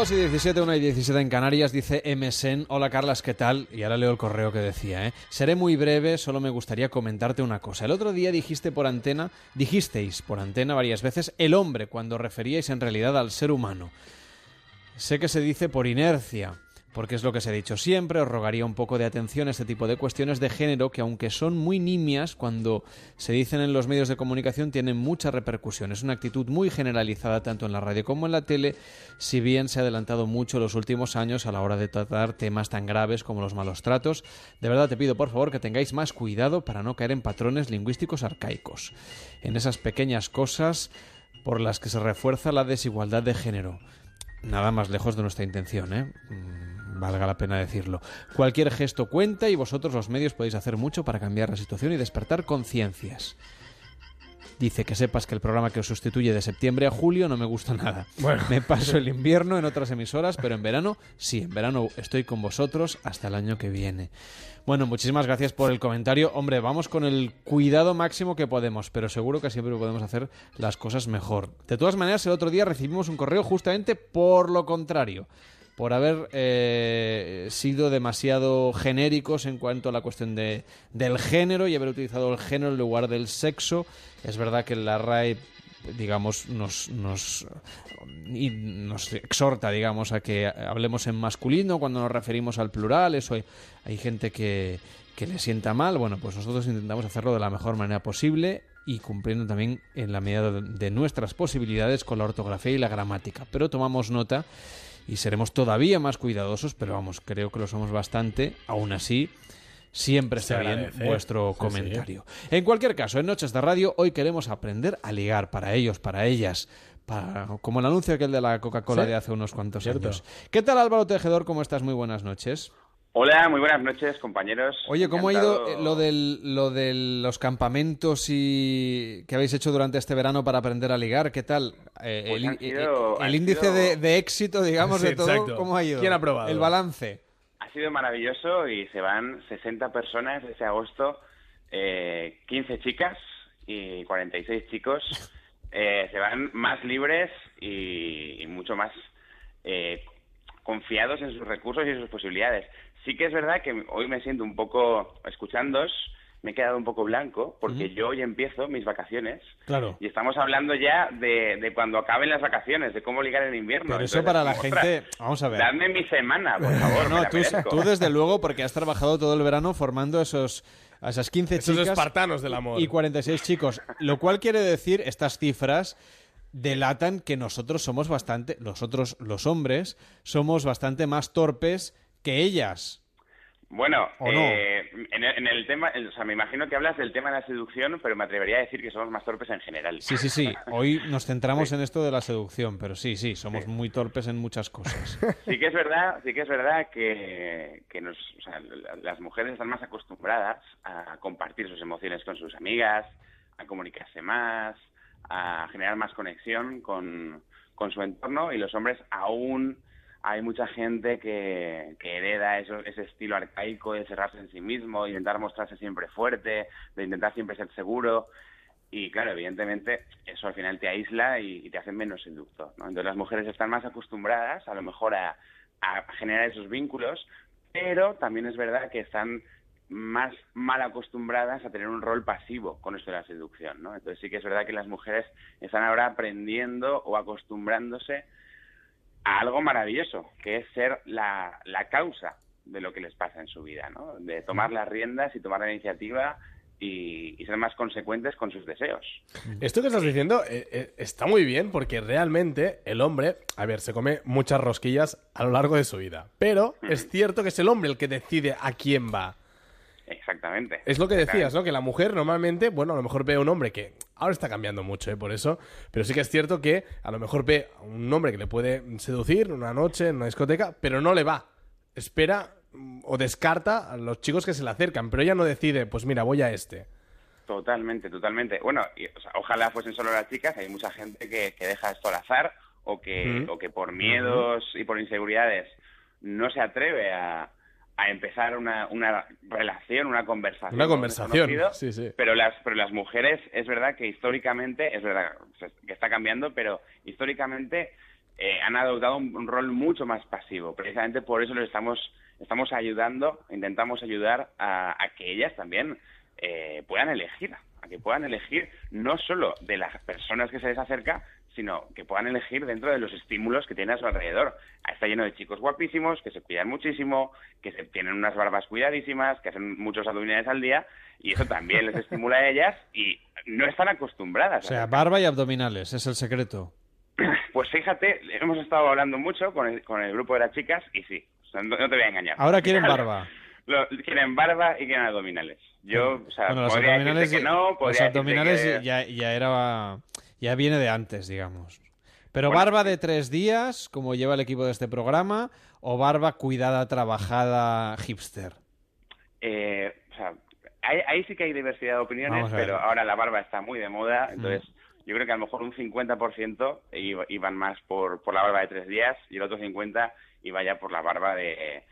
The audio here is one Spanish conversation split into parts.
2 y 17, 1 y 17 en Canarias, dice MSN. Hola Carlas, ¿qué tal? Y ahora leo el correo que decía, ¿eh? Seré muy breve, solo me gustaría comentarte una cosa. El otro día dijiste por antena, dijisteis por antena varias veces el hombre cuando referíais en realidad al ser humano. Sé que se dice por inercia, porque es lo que se ha dicho siempre, os rogaría un poco de atención a este tipo de cuestiones de género que aunque son muy nimias cuando se dicen en los medios de comunicación tienen mucha repercusión. Es una actitud muy generalizada tanto en la radio como en la tele, si bien se ha adelantado mucho los últimos años a la hora de tratar temas tan graves como los malos tratos. De verdad te pido por favor que tengáis más cuidado para no caer en patrones lingüísticos arcaicos, en esas pequeñas cosas por las que se refuerza la desigualdad de género. Nada más lejos de nuestra intención, ¿eh? valga la pena decirlo. Cualquier gesto cuenta y vosotros los medios podéis hacer mucho para cambiar la situación y despertar conciencias. Dice que sepas que el programa que os sustituye de septiembre a julio no me gusta nada. Bueno. Me paso el invierno en otras emisoras, pero en verano sí, en verano estoy con vosotros hasta el año que viene. Bueno, muchísimas gracias por el comentario. Hombre, vamos con el cuidado máximo que podemos, pero seguro que siempre podemos hacer las cosas mejor. De todas maneras, el otro día recibimos un correo justamente por lo contrario por haber eh, sido demasiado genéricos en cuanto a la cuestión de, del género y haber utilizado el género en lugar del sexo. Es verdad que la RAE digamos, nos, nos, nos exhorta, digamos, a que hablemos en masculino cuando nos referimos al plural. Eso hay, hay gente que, que le sienta mal. Bueno, pues nosotros intentamos hacerlo de la mejor manera posible y cumpliendo también en la medida de nuestras posibilidades con la ortografía y la gramática. Pero tomamos nota y seremos todavía más cuidadosos, pero vamos, creo que lo somos bastante. Aún así, siempre está bien vuestro Sí, comentario. En cualquier caso, en Noches de Radio hoy queremos aprender a ligar para ellos, para ellas. Para, como el anuncio aquel de la Coca-Cola Sí. de hace unos cuantos Cierto. años. ¿Qué tal Álvaro Tejedor? ¿Cómo estás? Muy buenas noches. Hola, muy buenas noches, compañeros. Oye, ¿cómo ha ido eh, lo, del, lo de los campamentos y que habéis hecho durante este verano para aprender a ligar? ¿Qué tal? Eh, Pues el, eh, sido- el índice sido- de, de éxito, digamos, Sí, de todo, exacto. ¿cómo ha ido? ¿Quién ha aprobado? El balance. Ha sido maravilloso y se van 60 personas ese agosto, eh, 15 chicas y 46 chicos. Eh, se van más libres y, y mucho más eh, confiados en sus recursos y sus posibilidades. Sí que es verdad que hoy me siento un poco, escuchándoos, me he quedado un poco blanco porque yo hoy empiezo mis vacaciones Claro. y estamos hablando ya de, de cuando acaben las vacaciones, de cómo ligar en invierno. Pero eso Entonces, para la gente... Vamos a ver. Dadme mi semana, por favor. me No, la tú, merezco. tú desde luego, porque has trabajado todo el verano formando esos, a esas 15 Esos chicas espartanos del amor. y 46 chicos. Lo cual quiere decir, estas cifras delatan que nosotros somos bastante, nosotros los hombres, somos bastante más torpes que ellas. Bueno, ¿O no? eh, en, el, en el tema, o sea, me imagino que hablas del tema de la seducción, pero me atrevería a decir que somos más torpes en general. Sí, sí, sí. Hoy nos centramos en esto de la seducción, pero sí, sí, somos muy torpes en muchas cosas. Sí que es verdad, sí que es verdad que, que nos, o sea, la- las mujeres están más acostumbradas a compartir sus emociones con sus amigas, a comunicarse más, a generar más conexión con, con su entorno y los hombres aún hay mucha gente que, que hereda eso- ese estilo arcaico de cerrarse en sí mismo, de intentar mostrarse siempre fuerte, de intentar siempre ser seguro. Y claro, evidentemente eso al final te aísla y, y te hace menos seductor. ¿no? Entonces las mujeres están más acostumbradas a lo mejor a, a generar esos vínculos, pero también es verdad que están más mal acostumbradas a tener un rol pasivo con esto de la seducción. ¿no? Entonces sí que es verdad que las mujeres están ahora aprendiendo o acostumbrándose a algo maravilloso, que es ser la, la causa de lo que les pasa en su vida, ¿no? De tomar las riendas y tomar la iniciativa y, y ser más consecuentes con sus deseos. Esto que estás diciendo eh, eh, está muy bien porque realmente el hombre, a ver, se come muchas rosquillas a lo largo de su vida. Pero es cierto que es el hombre el que decide a quién va. Exactamente. Es lo que decías, ¿no? Que la mujer normalmente, bueno, a lo mejor ve a un hombre que ahora está cambiando mucho, ¿eh? Por eso, pero sí que es cierto que a lo mejor ve a un hombre que le puede seducir una noche en una discoteca, pero no le va. Espera mm, o descarta a los chicos que se le acercan, pero ella no decide, pues mira, voy a este. Totalmente, totalmente. Bueno, y, o sea, ojalá fuesen solo las chicas, hay mucha gente que, que deja esto al azar o que, o que por miedos y por inseguridades no se atreve a, a empezar una, una relación, una conversación. Una conversación, sí, sí. Pero las, pero las mujeres, es verdad que históricamente, es verdad que está cambiando, pero históricamente eh, han adoptado un, rol mucho más pasivo. Precisamente por eso les estamos, estamos ayudando, intentamos ayudar a, a que ellas también eh, puedan elegir, a que puedan elegir no solo de las personas que se les acerca, sino que puedan elegir dentro de los estímulos que tienen a su alrededor. Está lleno de chicos guapísimos que se cuidan muchísimo, que se tienen unas barbas cuidadísimas, que hacen muchos abdominales al día y eso también les estimula a ellas y no están acostumbradas. O sea, barba y abdominales, es el secreto. Pues fíjate, hemos estado hablando mucho con el, con el grupo de las chicas y sí, no, te voy a engañar. Ahora quieren barba. quieren barba y quieren abdominales. Yo, o sea, bueno, los abdominales, que no, los abdominales ya, ya era ya viene de antes, digamos. Pero barba de tres días, como lleva el equipo de este programa, o barba cuidada, trabajada, hipster. Eh, o sea, ahí, sí que hay diversidad de opiniones, pero ahora la barba está muy de moda, mm. entonces yo creo que a lo mejor un 50% iban más por, por la barba de tres días y el otro 50% iba ya por la barba de,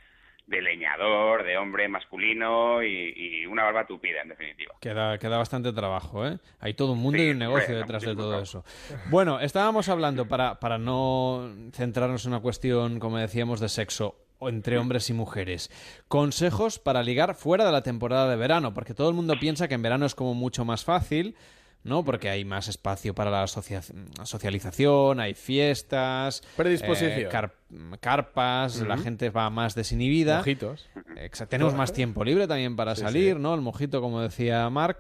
de leñador, de hombre masculino y, una barba tupida, en definitiva. Queda, queda bastante trabajo, ¿eh? Hay todo un mundo y un negocio detrás de todo eso. Bueno, estábamos hablando, para, para no centrarnos en una cuestión, como decíamos, de sexo entre hombres y mujeres. Consejos para ligar fuera de la temporada de verano, porque todo el mundo piensa que en verano es como mucho más fácil, ¿no? Porque hay más espacio para la socialización, hay fiestas, predisposición, eh, carpas, la gente va más desinhibida. Mojitos. tenemos más tiempo libre también para salir, ¿no? El mojito, como decía Mark.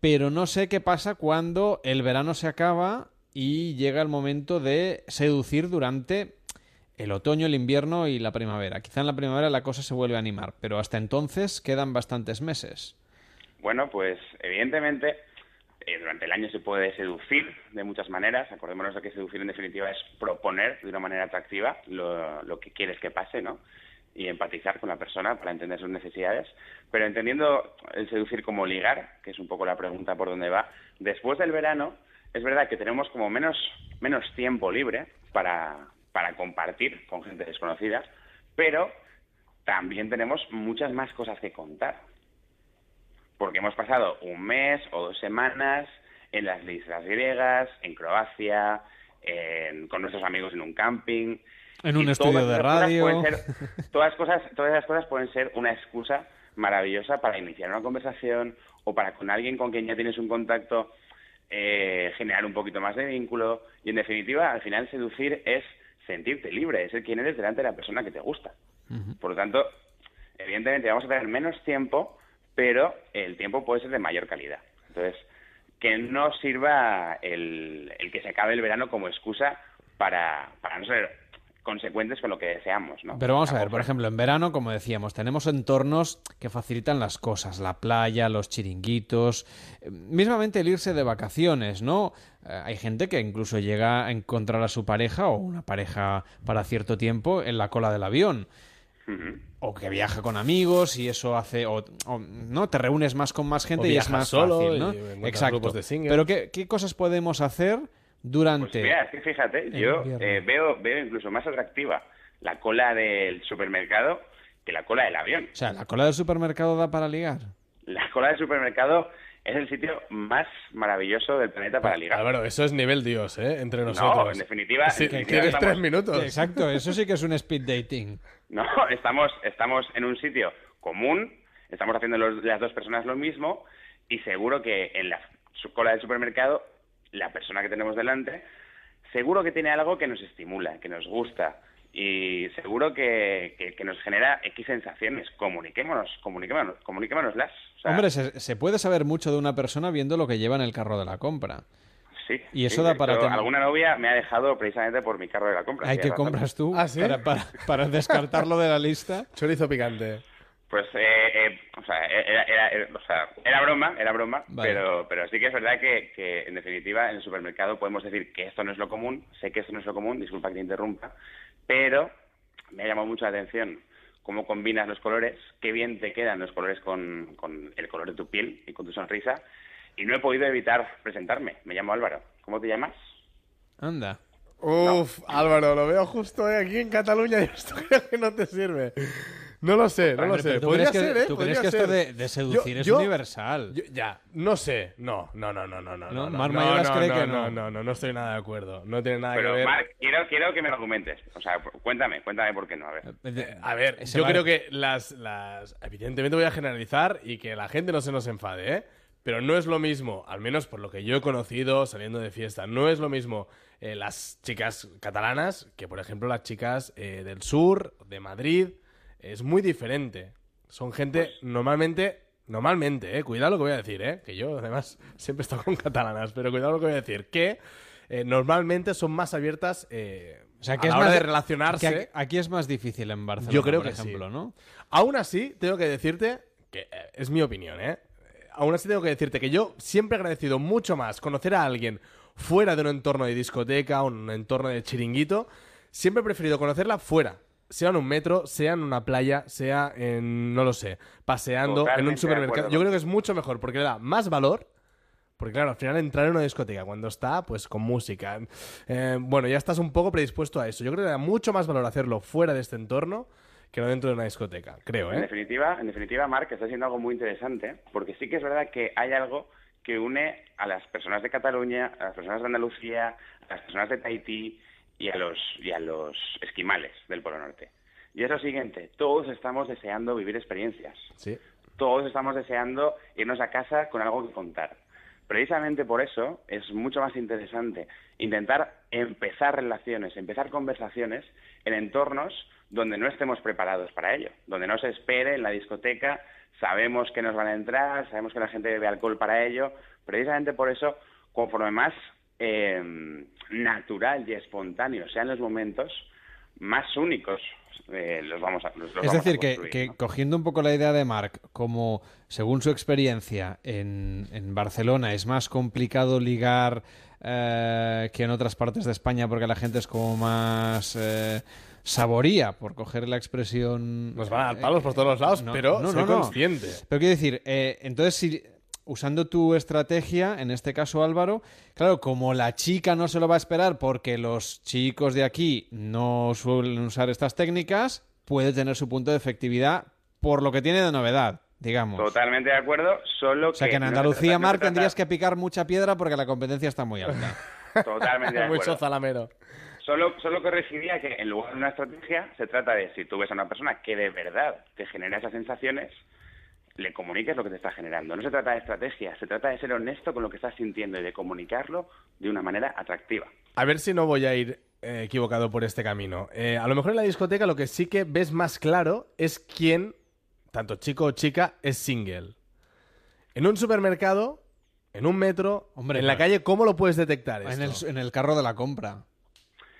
Pero no sé qué pasa cuando el verano se acaba y llega el momento de seducir durante el otoño, el invierno y la primavera. Quizá en la primavera la cosa se vuelve a animar, pero hasta entonces quedan bastantes meses. Bueno, pues evidentemente eh, durante el año se puede seducir de muchas maneras. Acordémonos de que seducir en definitiva es proponer de una manera atractiva lo, que quieres que pase, ¿no? Y empatizar con la persona para entender sus necesidades. Pero entendiendo el seducir como ligar, que es un poco la pregunta por dónde va, después del verano es verdad que tenemos como menos, menos tiempo libre para, para compartir con gente desconocida, pero también tenemos muchas más cosas que contar porque hemos pasado un mes o dos semanas en las islas griegas, en Croacia, con nuestros amigos en un camping. En un estudio de radio. todas, cosas, todas esas cosas pueden ser una excusa maravillosa para iniciar una conversación o para con alguien con quien ya tienes un contacto eh, generar un poquito más de vínculo. Y en definitiva, al final seducir es sentirte libre, es ser quien eres delante de la persona que te gusta. Por lo tanto, evidentemente vamos a tener menos tiempo pero el tiempo puede ser de mayor calidad. Entonces, que no sirva el, que se acabe el verano como excusa para, no ser consecuentes con lo que deseamos. ¿no? Pero vamos a ver, por ejemplo, en verano, como decíamos, tenemos entornos que facilitan las cosas, la playa, los chiringuitos, eh, mismamente el irse de vacaciones, ¿no? Eh, hay gente que incluso llega a encontrar a su pareja o una pareja para cierto tiempo en la cola del avión o que viaja con amigos y eso hace o, no te reúnes más con más gente y es más solo fácil, ¿no? Exacto. Pero ¿qué, cosas podemos hacer durante? Pues mira, fíjate, yo eh, veo veo incluso más atractiva la cola del supermercado que la cola del avión. O sea, la cola del supermercado da para ligar. La cola del supermercado es el sitio más maravilloso del planeta para ligar. Claro, eso es nivel Dios, ¿eh? Entre nosotros. No, en definitiva... Sí, tres minutos. Exacto, eso sí que es un speed dating. No, estamos, estamos en un sitio común, estamos haciendo las dos personas lo mismo y seguro que en la cola del supermercado la persona que tenemos delante seguro que tiene algo que nos estimula, que nos gusta y seguro que, que, nos genera X sensaciones. Comuniquémonos, comuniquémonos, comuniquémonoslas. Hombre, se, puede saber mucho de una persona viendo lo que lleva en el carro de la compra. Sí. Y eso da para... Alguna novia me ha dejado precisamente por mi carro de la compra. ¿Hay que compras tú? ¿Ah, sí? para, para, descartarlo de la lista. Chorizo picante. Pues, eh, eh, o, sea, era, era, o, sea, era, broma, era broma, pero, pero sí que es verdad que, que, en definitiva, en el supermercado podemos decir que esto no es lo común, sé que esto no es lo común, disculpa que te interrumpa, pero me ha llamado mucho la atención cómo combinas los colores, qué bien te quedan los colores con, el color de tu piel y con tu sonrisa. Y no he podido evitar presentarme. Me llamo Álvaro. ¿Cómo te llamas? Anda. Uf, Álvaro, lo veo justo eh, aquí en Cataluña y esto creo que no te sirve. No lo sé, no lo sé. pero ¿tú Podría crees que, ser, ¿eh? tú Podría crees que esto ser. de, de seducir Yo- es yo- universal? Yo- ya, no sé. No, no, no, no, no, no. No, no, no, no, cree no, que no, no. no, no, no estoy nada de acuerdo. No tiene nada que Pero, ver. Marc, quiero, quiero que me lo comentes. O sea, cuéntame, cuéntame por qué no. A ver. Eh, A ver, yo creo que las, las. Evidentemente voy a generalizar y que la gente no se nos enfade, ¿eh? Pero no es lo mismo, al menos por lo que yo he conocido saliendo de fiesta, no es lo mismo eh, las chicas catalanas que, por ejemplo, las chicas eh, del sur, de Madrid. Es muy diferente. Son gente Pues normalmente. Normalmente, eh, cuidado lo que voy a decir, eh, que yo además siempre he estado con catalanas, pero cuidado lo que voy a decir, que eh, normalmente son más abiertas eh, O sea, a la es hora más de relacionarse. aquí, aquí es más difícil en Barcelona, Yo creo por que sí. ejemplo, ¿no? Aún así, tengo que decirte, que eh, es mi opinión, ¿eh? Aún así tengo que decirte que yo siempre he agradecido mucho más conocer a alguien fuera de un entorno de discoteca, un entorno de chiringuito. Siempre he preferido conocerla fuera. Sea en un metro, sea en una playa, sea en, no lo sé, paseando en un supermercado. Yo creo que es mucho mejor porque le da más valor. Porque claro, al final entrar en una discoteca cuando está, pues con música. eh, bueno, ya estás un poco predispuesto a eso. Yo creo que le da mucho más valor hacerlo fuera de este entorno que no dentro de una discoteca. Creo, En ¿eh? definitiva, en definitiva, Marc, está siendo algo muy interesante, porque sí que es verdad que hay algo que une a las personas de Cataluña, a las personas de Andalucía, a las personas de Tahití y a los, y a los esquimales del Polo Norte. Y es lo siguiente, todos estamos deseando vivir experiencias. Sí. Todos estamos deseando irnos a casa con algo que contar. Precisamente por eso es mucho más interesante intentar empezar relaciones, empezar conversaciones en entornos donde no estemos preparados para ello, donde no se espere en la discoteca, sabemos que nos van a entrar, sabemos que la gente bebe alcohol para ello. Precisamente por eso, conforme más eh, natural y espontáneo sean los momentos, más únicos eh, los vamos a los, Es vamos a decir, que, construir, que ¿no? cogiendo un poco la idea de Marc, como según su experiencia en, en Barcelona es más complicado ligar eh, que en otras partes de España porque la gente es como más eh, saboría, por coger la expresión... Nos van a dar palos por todos los lados, No, pero no, soy no, no. consciente. Pero quiero decir, eh, entonces si usando tu estrategia, en este caso Álvaro, claro, como la chica no se lo va a esperar porque los chicos de aquí no suelen usar estas técnicas, puede tener su punto de efectividad por lo que tiene de novedad, digamos. Totalmente de acuerdo, solo O sea que en Andalucía, no Marc, tendrías que picar mucha piedra porque la competencia está muy alta. Totalmente de Mucho acuerdo. zalamero. Solo, solo corregiría que en lugar de una estrategia se trata de si tú ves a una persona que de verdad te genera esas sensaciones, le comuniques lo que te está generando. No se trata de estrategia, se trata de ser honesto con lo que estás sintiendo y de comunicarlo de una manera atractiva. A ver si no voy a ir eh, equivocado por este camino. Eh, a lo mejor en la discoteca lo que sí que ves más claro es quién, tanto chico o chica, es single. En un supermercado, en un metro, Hombre, en la calle, ¿cómo lo puedes detectar en, el, en el carro de la compra.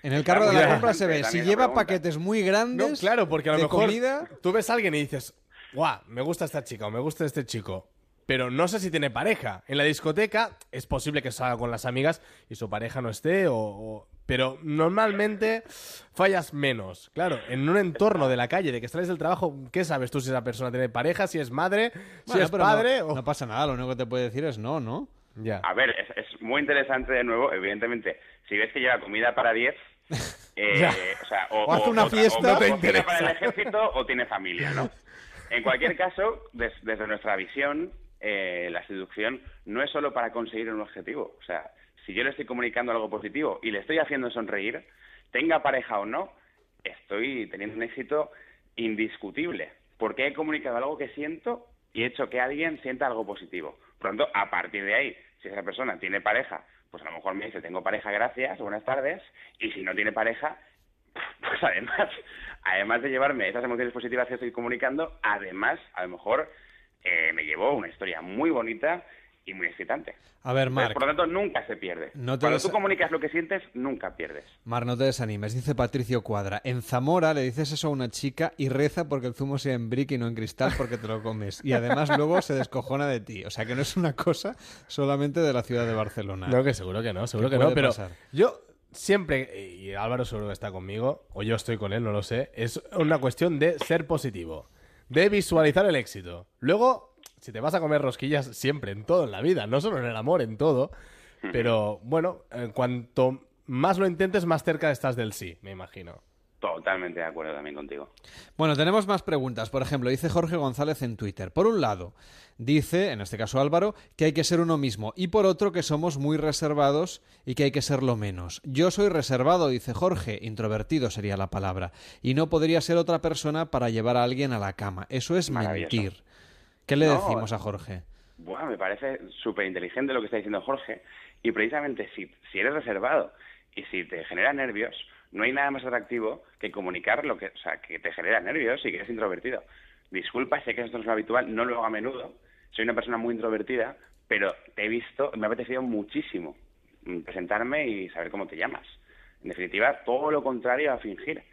En el carro de muy la compra se ve si lleva paquetes muy No, grandes claro, porque a lo de mejor comida. tú ves a alguien y dices, guau, me gusta esta chica o me gusta este chico. Pero no sé si tiene pareja. En la discoteca es posible que salga con las amigas y su pareja no esté, o, o- pero normalmente fallas menos. Claro, en un entorno de la calle, de que sales del trabajo, ¿qué sabes tú si esa persona tiene pareja, si es madre, si Bueno, es no- padre? no, o... pasa nada, lo único que te puede decir es no, ¿no? A ver, es, es muy interesante de nuevo, evidentemente, si ves que lleva comida para 10, eh, o sea, o, O hace una fiesta. o, te para el ejército o tiene familia, ¿no? En cualquier caso, des- desde nuestra visión, eh, la seducción no es solo para conseguir un objetivo. O sea, si yo le estoy comunicando algo positivo y le estoy haciendo sonreír, tenga pareja o no, estoy teniendo un éxito indiscutible, porque he comunicado algo que siento y he hecho que alguien sienta algo positivo. Tanto, a partir de ahí, si esa persona tiene pareja, pues a lo mejor me dice, tengo pareja, gracias, buenas tardes, y si no tiene pareja, pues además, además de llevarme esas emociones positivas que estoy comunicando, además, a lo mejor eh, me llevó una historia muy bonita y muy excitante. A ver, Marc, por lo tanto, nunca se pierde. No Cuando des- tú comunicas lo que sientes, nunca pierdes. Mar, no te desanimes. Dice Patricio Cuadra. En Zamora le dices eso a una chica y reza porque el zumo sea en brick y no en cristal porque te lo comes. Y además luego se descojona de ti. O sea que no es una cosa solamente de la ciudad de Barcelona. No, que seguro que no, seguro ¿Qué que no, pero pasar? yo siempre, y Álvaro seguro que está conmigo, o yo estoy con él, no lo sé, es una cuestión de ser positivo, de visualizar el éxito. Luego, si te vas a comer rosquillas siempre, en todo en la vida, no solo en el amor, en todo, pero bueno, en cuanto más lo intentes, más cerca estás del sí, me imagino. Totalmente de acuerdo también contigo. Bueno, tenemos más preguntas. Por ejemplo, dice Jorge González en Twitter. Por un lado, dice, en este caso Álvaro, que hay que ser uno mismo. Y por otro, que somos muy reservados y que hay que serlo menos. Yo soy reservado, dice Jorge. Introvertido sería la palabra. Y no podría ser otra persona para llevar a alguien a la cama. Eso es mentir. ¿Qué le decimos a Jorge? Bueno, me parece súper inteligente lo que está diciendo Jorge. Y precisamente si, si eres reservado y si te genera nervios, no hay nada más atractivo que comunicar lo que, o sea, que te genera nervios y que eres introvertido. Disculpa, sé que esto no es lo habitual, no lo hago a menudo. Soy una persona muy introvertida, pero te he visto, me ha apetecido muchísimo presentarme y saber cómo te llamas. En definitiva, todo lo contrario a fingir.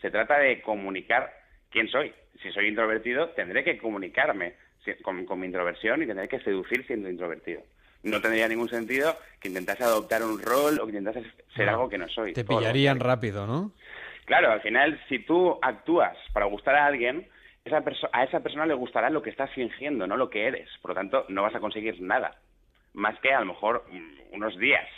Se trata de comunicar quién soy. Si soy introvertido, tendré que comunicarme con, con mi introversión y tendré que seducir siendo introvertido no tendría ningún sentido que intentase adoptar un rol o que intentase ser algo que no soy. Te pillarían rápido, ¿no? Claro, al final, si tú actúas para gustar a alguien, esa a esa persona le gustará lo que estás fingiendo, no lo que eres. Por lo tanto, no vas a conseguir nada. Más que a lo mejor mm, unos días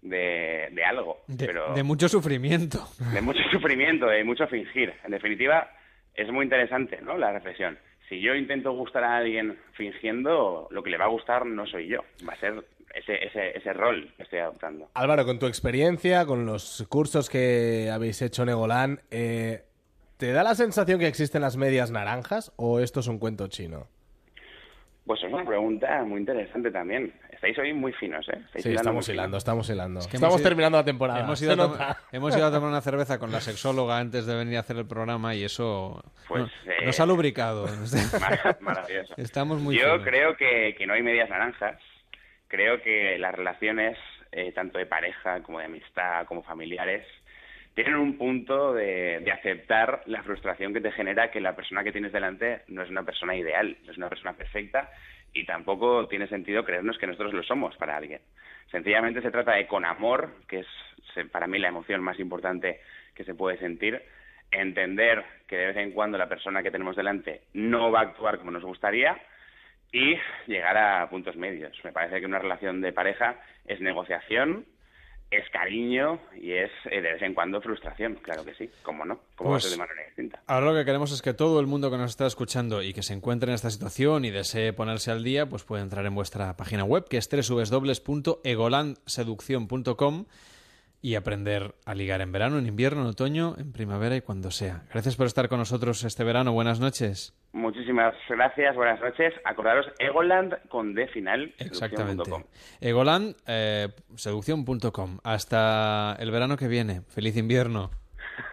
de, de algo. De, pero de mucho sufrimiento. De mucho sufrimiento, de mucho fingir. En definitiva, es muy interesante, ¿no? La reflexión si yo intento gustar a alguien fingiendo, lo que le va a gustar no soy yo, va a ser ese, ese, ese rol que estoy adoptando. Álvaro, con tu experiencia, con los cursos que habéis hecho en Egolán, eh, ¿te da la sensación que existen las medias naranjas o esto es un cuento chino? Pues es una pregunta muy interesante también. Estáis hoy muy finos, ¿eh? sí, estamos hilando, estamos hilando. estamos terminando la temporada. Hemos ido, a hemos ido, a tomar una cerveza con la sexóloga antes de venir a hacer el programa y eso pues, nos ha lubricado. Maravilloso. Estamos muy Yo creo que, que, no hay medias naranjas. Creo que las relaciones, eh, tanto de pareja como de amistad, como familiares, tienen un punto de, de, aceptar la frustración que te genera que la persona que tienes delante no es una persona ideal, no es una persona perfecta y tampoco tiene sentido creernos que nosotros lo somos para alguien. Sencillamente se trata de con amor, que es para mí la emoción más importante que se puede sentir, entender que de vez en cuando la persona que tenemos delante no va a actuar como nos gustaría y llegar a puntos medios. Me parece que una relación de pareja es negociación, es cariño y es eh, de vez en cuando frustración, claro que sí, cómo no, como pues, de manera distinta. Ahora lo que queremos es que todo el mundo que nos está escuchando y que se encuentre en esta situación y desee ponerse al día, pues puede entrar en vuestra página web que es www.egolandseducción.com y aprender a ligar en verano, en invierno, en otoño, en primavera y cuando sea. Gracias por estar con nosotros este verano. Buenas noches. Muchísimas gracias, buenas noches. Acordaros, Egoland con D final. Exactamente. Egoland, eh, seducción.com. Hasta el verano que viene. Feliz invierno.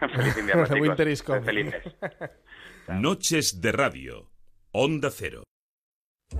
Feliz invierno. Winter is Felices. Noches de radio. Onda Cero.